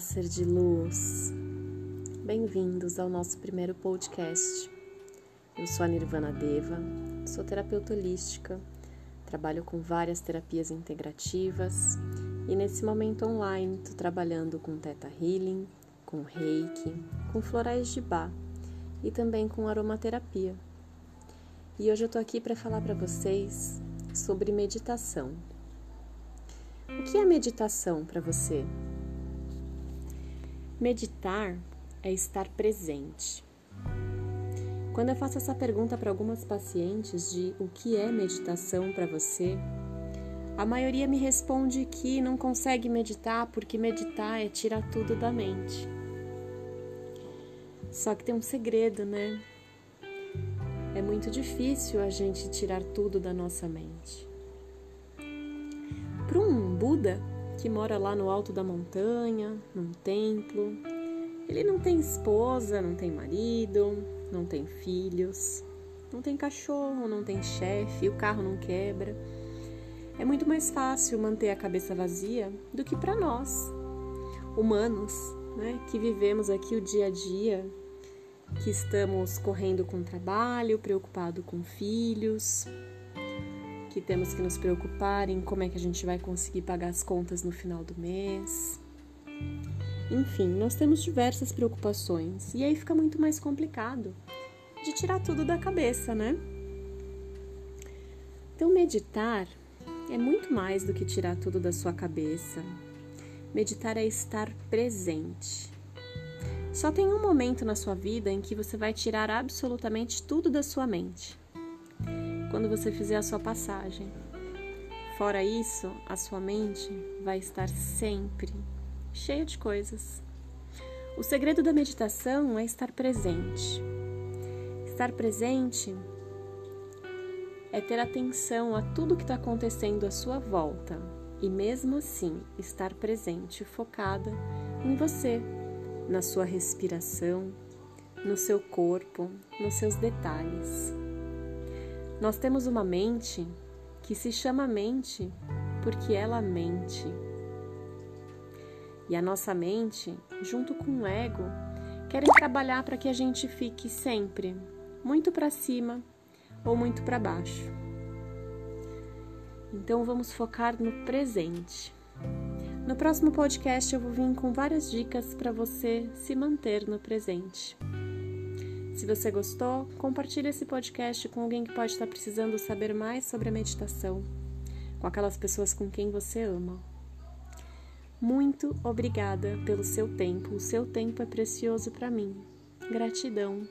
ser de luz. Bem-vindos ao nosso primeiro podcast. Eu sou a Nirvana Deva, sou terapeuta holística, trabalho com várias terapias integrativas e nesse momento online estou trabalhando com Theta Healing, com Reiki, com florais de Bach e também com aromaterapia. E hoje eu estou aqui para falar para vocês sobre meditação. O que é meditação para você? Meditar é estar presente. Quando eu faço essa pergunta para algumas pacientes de o que é meditação para você, a maioria me responde que não consegue meditar porque meditar é tirar tudo da mente. Só que tem um segredo, né? É muito difícil a gente tirar tudo da nossa mente. Para um Buda que mora lá no alto da montanha, num templo, ele não tem esposa, não tem marido, não tem filhos, não tem cachorro, não tem chefe, o carro não quebra. É muito mais fácil manter a cabeça vazia do que para nós, humanos, né, que vivemos aqui o dia a dia, que estamos correndo com trabalho, preocupado com filhos, que temos que nos preocupar em como é que a gente vai conseguir pagar as contas no final do mês. Enfim, nós temos diversas preocupações e aí fica muito mais complicado de tirar tudo da cabeça, né? Então, meditar é muito mais do que tirar tudo da sua cabeça. Meditar é estar presente. Só tem um momento na sua vida em que você vai tirar absolutamente tudo da sua mente quando você fizer a sua passagem. Fora isso, a sua mente vai estar sempre cheia de coisas. O segredo da meditação é estar presente. Estar presente é ter atenção a tudo que está acontecendo à sua volta e, mesmo assim, estar presente, focada em você, na sua respiração, no seu corpo, nos seus detalhes. Nós temos uma mente que se chama mente porque ela mente. E a nossa mente, junto com o ego, querem trabalhar para que a gente fique sempre muito para cima ou muito para baixo. Então vamos focar no presente. No próximo podcast eu vou vir com várias dicas para você se manter no presente. Se você gostou, compartilhe esse podcast com alguém que pode estar precisando saber mais sobre a meditação, com aquelas pessoas com quem você ama. Muito obrigada pelo seu tempo. O seu tempo é precioso para mim. Gratidão.